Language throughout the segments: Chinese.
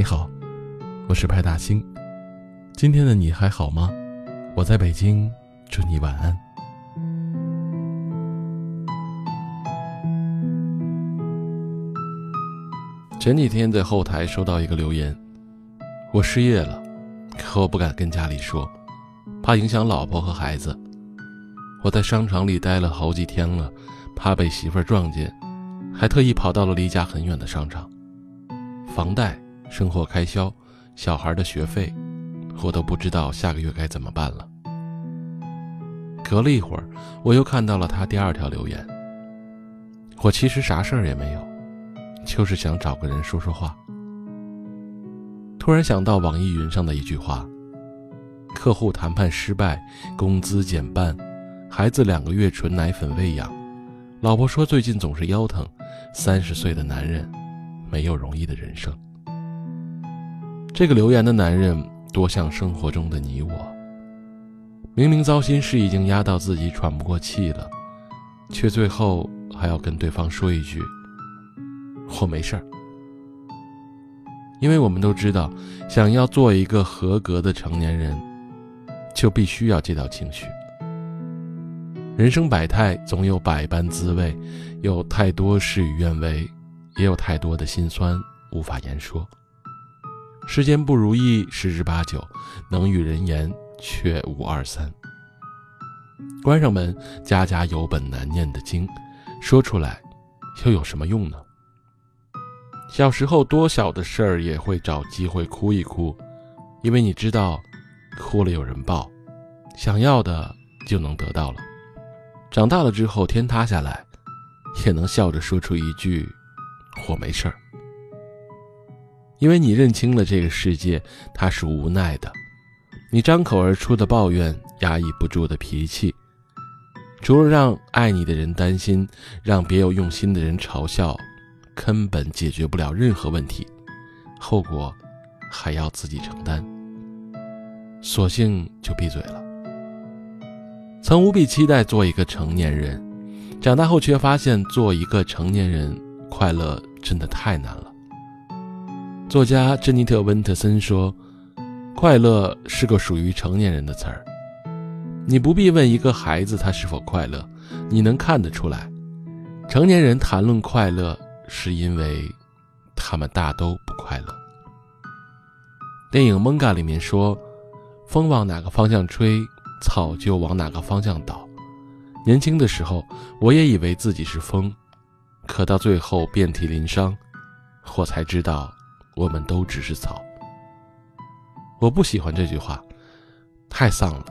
你好，我是派大星。今天的你还好吗？我在北京，祝你晚安。前几天在后台收到一个留言，我失业了，可我不敢跟家里说，怕影响老婆和孩子。我在商场里待了好几天了，怕被媳妇撞见，还特意跑到了离家很远的商场。房贷。生活开销、小孩的学费，我都不知道下个月该怎么办了。隔了一会儿，我又看到了他第二条留言。我其实啥事儿也没有，就是想找个人说说话。突然想到网易云上的一句话：客户谈判失败，工资减半，孩子两个月纯奶粉喂养，老婆说最近总是腰疼，三十岁的男人，没有容易的人生。这个留言的男人多像生活中的你我，明明糟心事已经压到自己喘不过气了，却最后还要跟对方说一句“我没事儿”。因为我们都知道，想要做一个合格的成年人，就必须要戒掉情绪。人生百态，总有百般滋味，有太多事与愿违，也有太多的心酸无法言说。世间不如意十之八九，能与人言却无二三。关上门，家家有本难念的经，说出来又有什么用呢？小时候多小的事儿也会找机会哭一哭，因为你知道，哭了有人抱，想要的就能得到了。长大了之后，天塌下来，也能笑着说出一句：“我没事儿。”因为你认清了这个世界，它是无奈的。你张口而出的抱怨，压抑不住的脾气，除了让爱你的人担心，让别有用心的人嘲笑，根本解决不了任何问题，后果还要自己承担。索性就闭嘴了。曾无比期待做一个成年人，长大后却发现做一个成年人快乐真的太难了。作家珍妮特·温特森说：“快乐是个属于成年人的词儿。你不必问一个孩子他是否快乐，你能看得出来。成年人谈论快乐，是因为他们大都不快乐。”电影《蒙嘎》里面说：“风往哪个方向吹，草就往哪个方向倒。”年轻的时候，我也以为自己是风，可到最后遍体鳞伤，我才知道。我们都只是草。我不喜欢这句话，太丧了，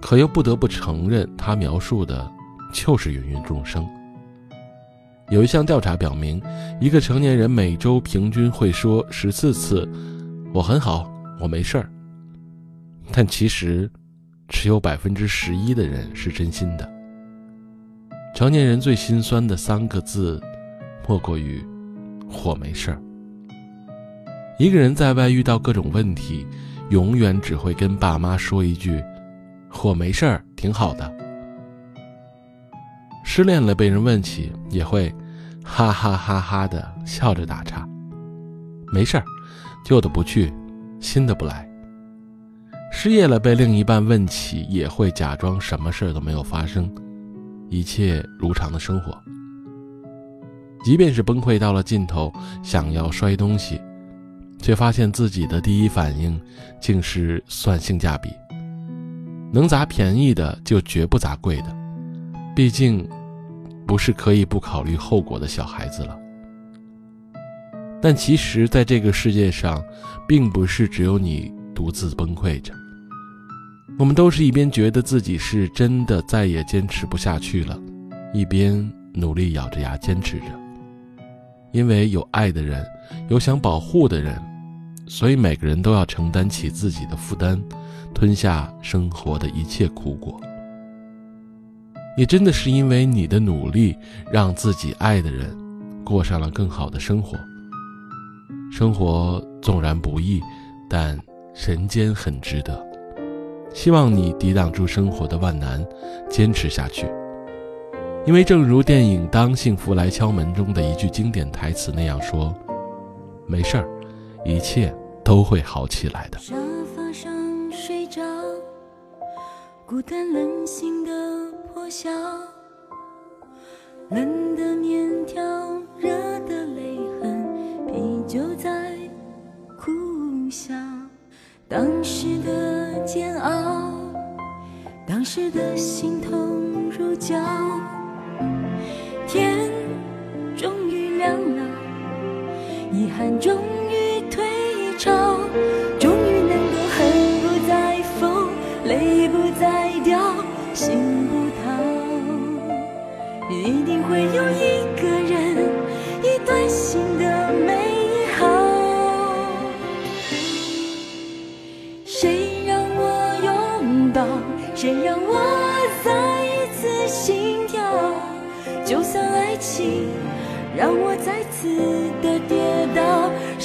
可又不得不承认，它描述的就是芸芸众生。有一项调查表明，一个成年人每周平均会说十四次“我很好，我没事儿”，但其实只有百分之十一的人是真心的。成年人最心酸的三个字，莫过于“我没事儿”。一个人在外遇到各种问题，永远只会跟爸妈说一句：“我没事儿，挺好的。”失恋了被人问起，也会哈哈哈哈的笑着打岔：“没事儿，旧的不去，新的不来。”失业了被另一半问起，也会假装什么事儿都没有发生，一切如常的生活。即便是崩溃到了尽头，想要摔东西。却发现自己的第一反应竟是算性价比，能砸便宜的就绝不砸贵的，毕竟不是可以不考虑后果的小孩子了。但其实，在这个世界上，并不是只有你独自崩溃着，我们都是一边觉得自己是真的再也坚持不下去了，一边努力咬着牙坚持着，因为有爱的人。有想保护的人，所以每个人都要承担起自己的负担，吞下生活的一切苦果。也真的是因为你的努力，让自己爱的人过上了更好的生活。生活纵然不易，但人间很值得。希望你抵挡住生活的万难，坚持下去。因为正如电影《当幸福来敲门》中的一句经典台词那样说。没事儿，一切都会好起来的。沙发上睡着，孤单冷醒的破晓，冷的面条，热的泪痕，啤酒在苦笑。当时的煎熬，当时的心痛如胶。天终于亮了，遗憾终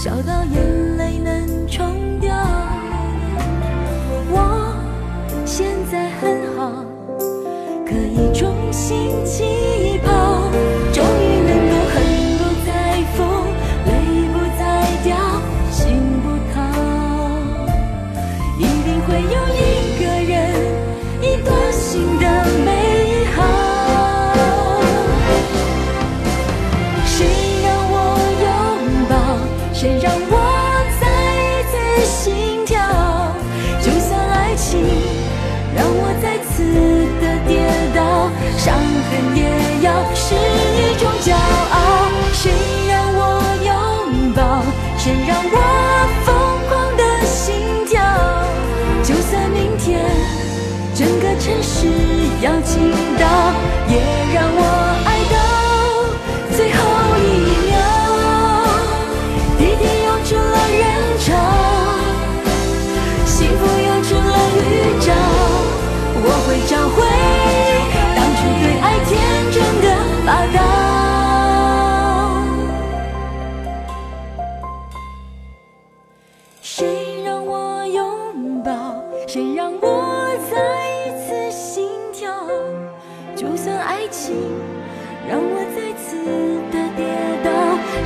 笑到眼泪能冲掉。我现在很好。可以重新起是一种骄傲。谁让我拥抱？谁让我疯狂的心跳？就算明天整个城市要倾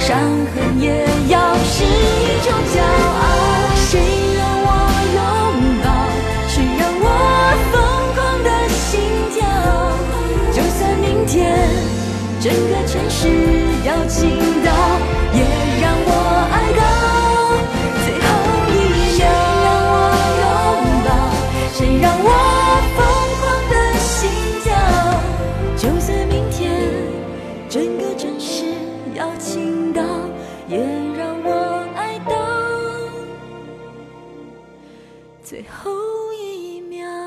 伤痕也要是一种骄傲。谁让我拥抱？谁让我疯狂的心跳？就算明天整个城市要倾倒，最后一秒。